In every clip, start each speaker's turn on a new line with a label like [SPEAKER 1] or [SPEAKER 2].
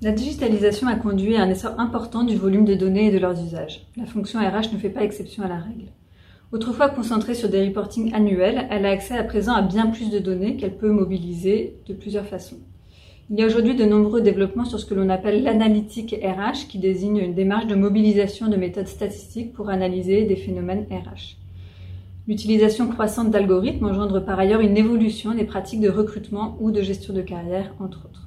[SPEAKER 1] La digitalisation a conduit à un essor important du volume de données et de leurs usages. La fonction RH ne fait pas exception à la règle. Autrefois concentrée sur des reportings annuels, elle a accès à présent à bien plus de données qu'elle peut mobiliser de plusieurs façons. Il y a aujourd'hui de nombreux développements sur ce que l'on appelle l'analytique RH, qui désigne une démarche de mobilisation de méthodes statistiques pour analyser des phénomènes RH. L'utilisation croissante d'algorithmes engendre par ailleurs une évolution des pratiques de recrutement ou de gestion de carrière, entre autres.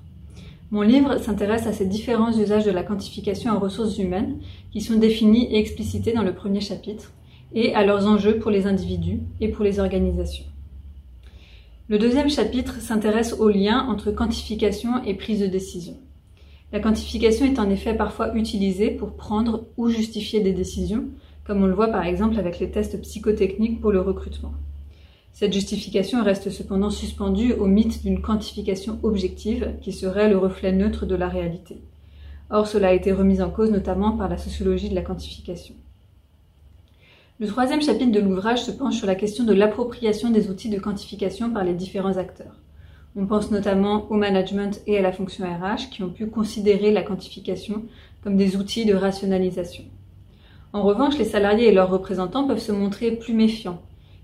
[SPEAKER 1] Mon livre s'intéresse à ces différents usages de la quantification en ressources humaines qui sont définis et explicités dans le premier chapitre, et à leurs enjeux pour les individus et pour les organisations. Le deuxième chapitre s'intéresse au lien entre quantification et prise de décision. La quantification est en effet parfois utilisée pour prendre ou justifier des décisions, comme on le voit par exemple avec les tests psychotechniques pour le recrutement. Cette justification reste cependant suspendue au mythe d'une quantification objective qui serait le reflet neutre de la réalité. Or, cela a été remis en cause notamment par la sociologie de la quantification. Le troisième chapitre de l'ouvrage se penche sur la question de l'appropriation des outils de quantification par les différents acteurs. On pense notamment au management et à la fonction RH qui ont pu considérer la quantification comme des outils de rationalisation. En revanche, les salariés et leurs représentants peuvent se montrer plus méfiants.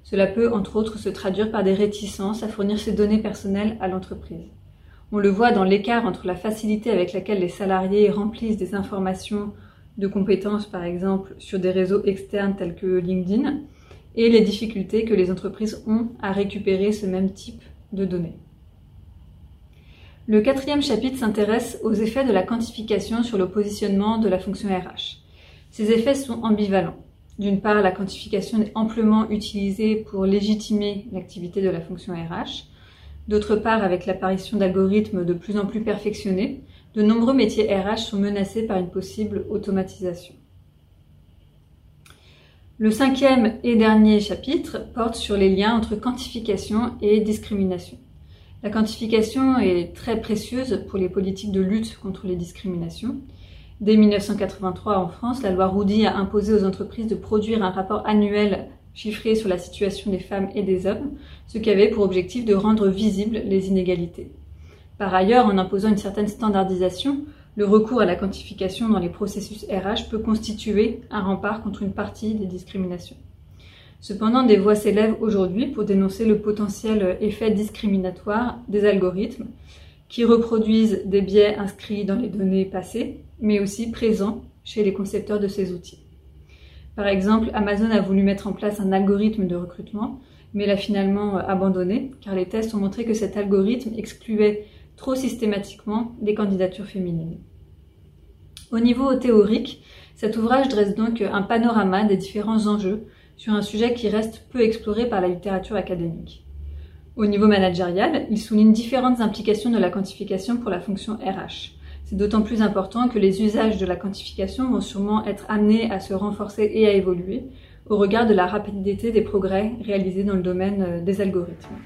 [SPEAKER 1] Cela peut, entre autres, se traduire par des réticences à fournir ces données personnelles à l'entreprise. On le voit dans l'écart entre la facilité avec laquelle les salariés remplissent des informations de compétences, par exemple, sur des réseaux externes tels que LinkedIn, et les difficultés que les entreprises ont à récupérer ce même type de données. Le quatrième chapitre s'intéresse aux effets de la quantification sur le positionnement de la fonction RH. Ces effets sont ambivalents. D'une part, la quantification est amplement utilisée pour légitimer l'activité de la fonction RH. D'autre part, avec l'apparition d'algorithmes de plus en plus perfectionnés, de nombreux métiers RH sont menacés par une possible automatisation. Le cinquième et dernier chapitre porte sur les liens entre quantification et discrimination. La quantification est très précieuse pour les politiques de lutte contre les discriminations. Dès 1983 en France, la loi Roudy a imposé aux entreprises de produire un rapport annuel chiffré sur la situation des femmes et des hommes, ce qui avait pour objectif de rendre visibles les inégalités. Par ailleurs, en imposant une certaine standardisation, le recours à la quantification dans les processus RH peut constituer un rempart contre une partie des discriminations. Cependant, des voix s'élèvent aujourd'hui pour dénoncer le potentiel effet discriminatoire des algorithmes qui reproduisent des biais inscrits dans les données passées, mais aussi présents chez les concepteurs de ces outils. Par exemple, Amazon a voulu mettre en place un algorithme de recrutement, mais l'a finalement abandonné, car les tests ont montré que cet algorithme excluait trop systématiquement des candidatures féminines. Au niveau théorique, cet ouvrage dresse donc un panorama des différents enjeux sur un sujet qui reste peu exploré par la littérature académique. Au niveau managérial, il souligne différentes implications de la quantification pour la fonction RH. C'est d'autant plus important que les usages de la quantification vont sûrement être amenés à se renforcer et à évoluer au regard de la rapidité des progrès réalisés dans le domaine des algorithmes.